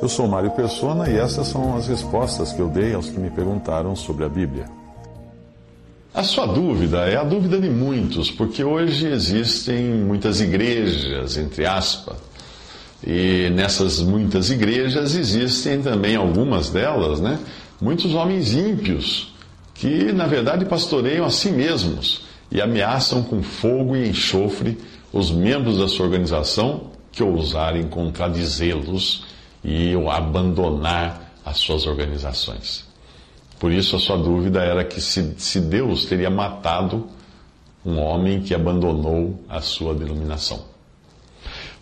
Eu sou Mário Persona e essas são as respostas que eu dei aos que me perguntaram sobre a Bíblia. A sua dúvida é a dúvida de muitos, porque hoje existem muitas igrejas, entre aspas, e nessas muitas igrejas existem também algumas delas, né? Muitos homens ímpios que, na verdade, pastoreiam a si mesmos e ameaçam com fogo e enxofre os membros da sua organização que ousarem contradizê-los e abandonar as suas organizações. Por isso, a sua dúvida era que se, se Deus teria matado um homem que abandonou a sua denominação.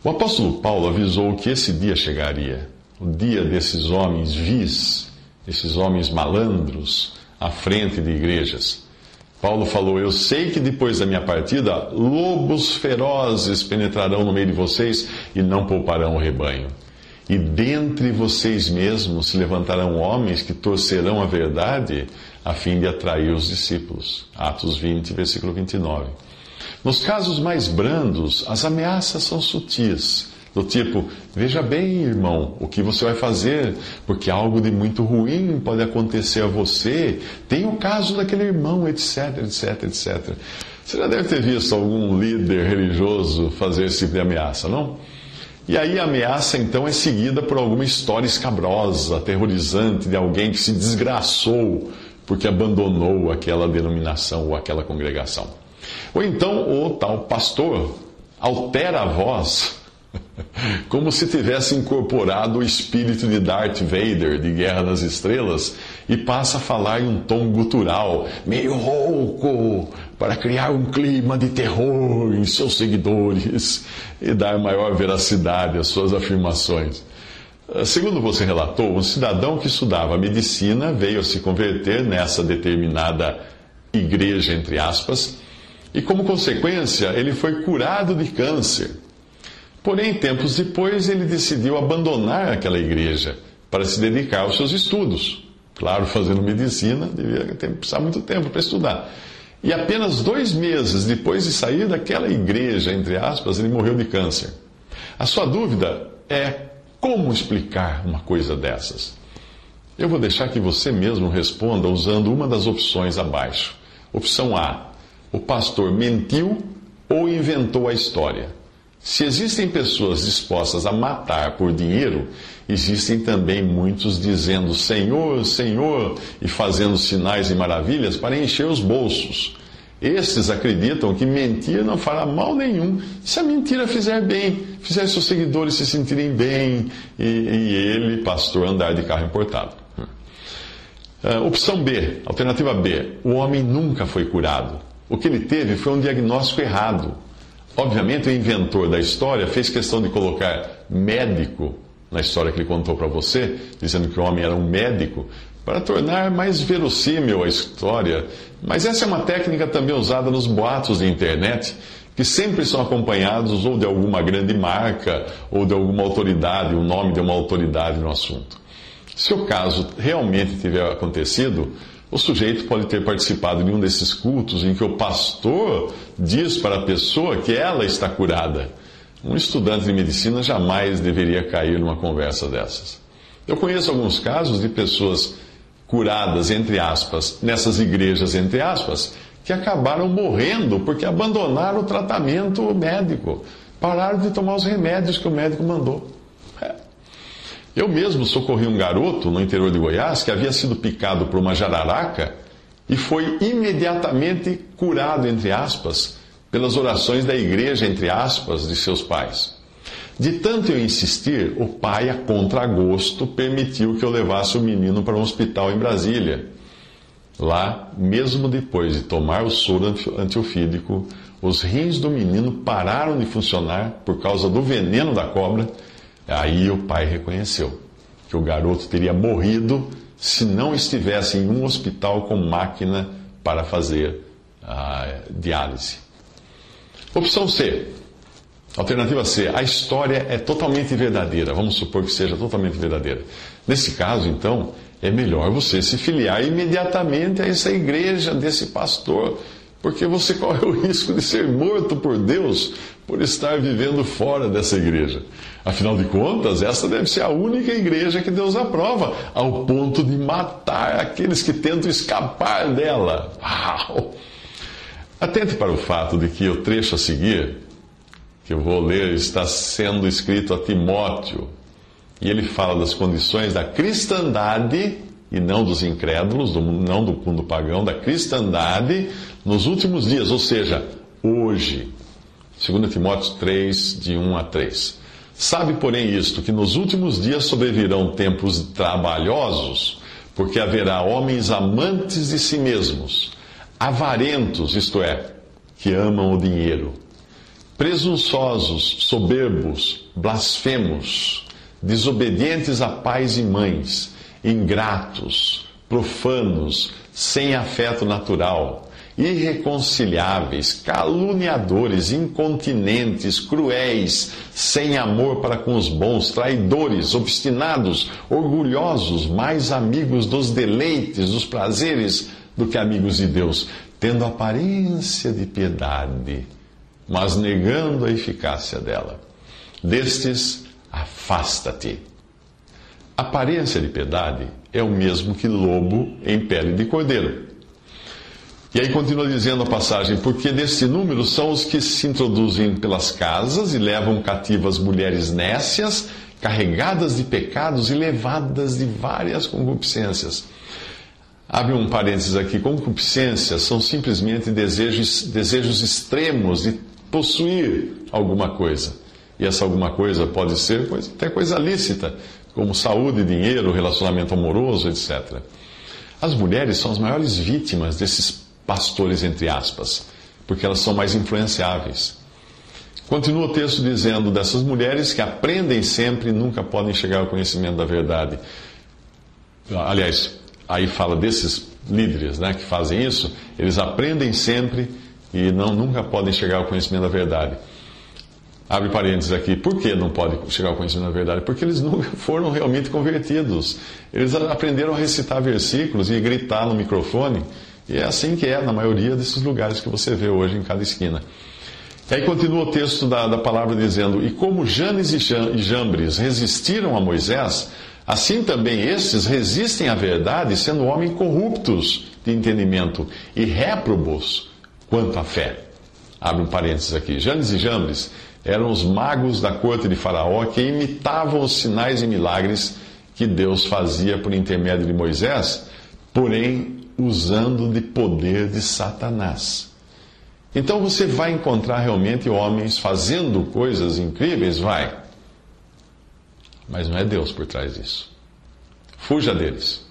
O apóstolo Paulo avisou que esse dia chegaria, o dia desses homens vis, esses homens malandros, à frente de igrejas. Paulo falou: Eu sei que depois da minha partida, lobos ferozes penetrarão no meio de vocês e não pouparão o rebanho. E dentre vocês mesmos se levantarão homens que torcerão a verdade a fim de atrair os discípulos. Atos 20, versículo 29. Nos casos mais brandos, as ameaças são sutis, do tipo: veja bem, irmão, o que você vai fazer, porque algo de muito ruim pode acontecer a você. Tem o caso daquele irmão, etc, etc, etc. Você já deve ter visto algum líder religioso fazer esse tipo de ameaça, não? E aí a ameaça então é seguida por alguma história escabrosa, aterrorizante de alguém que se desgraçou porque abandonou aquela denominação ou aquela congregação. Ou então o tal pastor altera a voz, como se tivesse incorporado o espírito de Darth Vader de Guerra nas Estrelas e passa a falar em um tom gutural, meio rouco, para criar um clima de terror em seus seguidores e dar maior veracidade às suas afirmações. Segundo você relatou, um cidadão que estudava medicina veio a se converter nessa determinada igreja, entre aspas, e como consequência, ele foi curado de câncer. Porém, tempos depois, ele decidiu abandonar aquela igreja para se dedicar aos seus estudos. Claro, fazendo medicina, devia ter, precisar muito tempo para estudar. E apenas dois meses depois de sair daquela igreja, entre aspas, ele morreu de câncer. A sua dúvida é como explicar uma coisa dessas? Eu vou deixar que você mesmo responda usando uma das opções abaixo. Opção A: o pastor mentiu ou inventou a história. Se existem pessoas dispostas a matar por dinheiro, existem também muitos dizendo Senhor, Senhor e fazendo sinais e maravilhas para encher os bolsos. Estes acreditam que mentir não fará mal nenhum se a mentira fizer bem, fizer seus seguidores se sentirem bem e, e ele, pastor, andar de carro importado. Uh, opção B, alternativa B: o homem nunca foi curado. O que ele teve foi um diagnóstico errado. Obviamente, o inventor da história fez questão de colocar médico na história que ele contou para você, dizendo que o homem era um médico, para tornar mais verossímil a história. Mas essa é uma técnica também usada nos boatos de internet, que sempre são acompanhados ou de alguma grande marca ou de alguma autoridade, o nome de uma autoridade no assunto. Se o caso realmente tiver acontecido, o sujeito pode ter participado de um desses cultos em que o pastor diz para a pessoa que ela está curada. Um estudante de medicina jamais deveria cair numa conversa dessas. Eu conheço alguns casos de pessoas curadas, entre aspas, nessas igrejas, entre aspas, que acabaram morrendo porque abandonaram o tratamento médico, pararam de tomar os remédios que o médico mandou. Eu mesmo socorri um garoto no interior de Goiás que havia sido picado por uma jararaca e foi imediatamente curado, entre aspas, pelas orações da igreja, entre aspas, de seus pais. De tanto eu insistir, o pai, a contragosto, permitiu que eu levasse o menino para um hospital em Brasília. Lá, mesmo depois de tomar o soro antiofídico, os rins do menino pararam de funcionar por causa do veneno da cobra. Aí o pai reconheceu que o garoto teria morrido se não estivesse em um hospital com máquina para fazer a diálise. Opção C. Alternativa C, a história é totalmente verdadeira. Vamos supor que seja totalmente verdadeira. Nesse caso, então, é melhor você se filiar imediatamente a essa igreja desse pastor, porque você corre o risco de ser morto por Deus por estar vivendo fora dessa igreja. Afinal de contas, essa deve ser a única igreja que Deus aprova, ao ponto de matar aqueles que tentam escapar dela. Uau! Atente para o fato de que o trecho a seguir, que eu vou ler, está sendo escrito a Timóteo. E ele fala das condições da cristandade, e não dos incrédulos, do, não do mundo pagão, da cristandade nos últimos dias, ou seja, hoje. 2 Timóteo 3, de 1 a 3. Sabe, porém, isto, que nos últimos dias sobrevirão tempos trabalhosos, porque haverá homens amantes de si mesmos avarentos, isto é, que amam o dinheiro, presunçosos, soberbos, blasfemos, desobedientes a pais e mães, ingratos, profanos, sem afeto natural, irreconciliáveis, caluniadores, incontinentes, cruéis, sem amor para com os bons, traidores, obstinados, orgulhosos, mais amigos dos deleites, dos prazeres do que amigos de Deus, tendo aparência de piedade, mas negando a eficácia dela. Destes, afasta-te. Aparência de piedade é o mesmo que lobo em pele de cordeiro. E aí continua dizendo a passagem: porque deste número são os que se introduzem pelas casas e levam cativas mulheres nécias, carregadas de pecados e levadas de várias concupiscências Abre um parênteses aqui: concupiscência são simplesmente desejos, desejos extremos de possuir alguma coisa. E essa alguma coisa pode ser até coisa lícita, como saúde, dinheiro, relacionamento amoroso, etc. As mulheres são as maiores vítimas desses pastores, entre aspas, porque elas são mais influenciáveis. Continua o texto dizendo dessas mulheres que aprendem sempre e nunca podem chegar ao conhecimento da verdade. Aliás, aí fala desses líderes né, que fazem isso, eles aprendem sempre e não, nunca podem chegar ao conhecimento da verdade. Abre parênteses aqui. Por que não pode chegar ao conhecimento da verdade? Porque eles nunca foram realmente convertidos. Eles aprenderam a recitar versículos e gritar no microfone. E é assim que é na maioria desses lugares que você vê hoje em cada esquina. E aí continua o texto da, da palavra dizendo: E como Janes e Jambres resistiram a Moisés, Assim também estes resistem à verdade, sendo homens corruptos de entendimento e réprobos quanto à fé. Abre um parênteses aqui. Janes e Jambres eram os magos da corte de Faraó que imitavam os sinais e milagres que Deus fazia por intermédio de Moisés, porém usando de poder de Satanás. Então você vai encontrar realmente homens fazendo coisas incríveis? Vai. Mas não é Deus por trás disso. Fuja deles.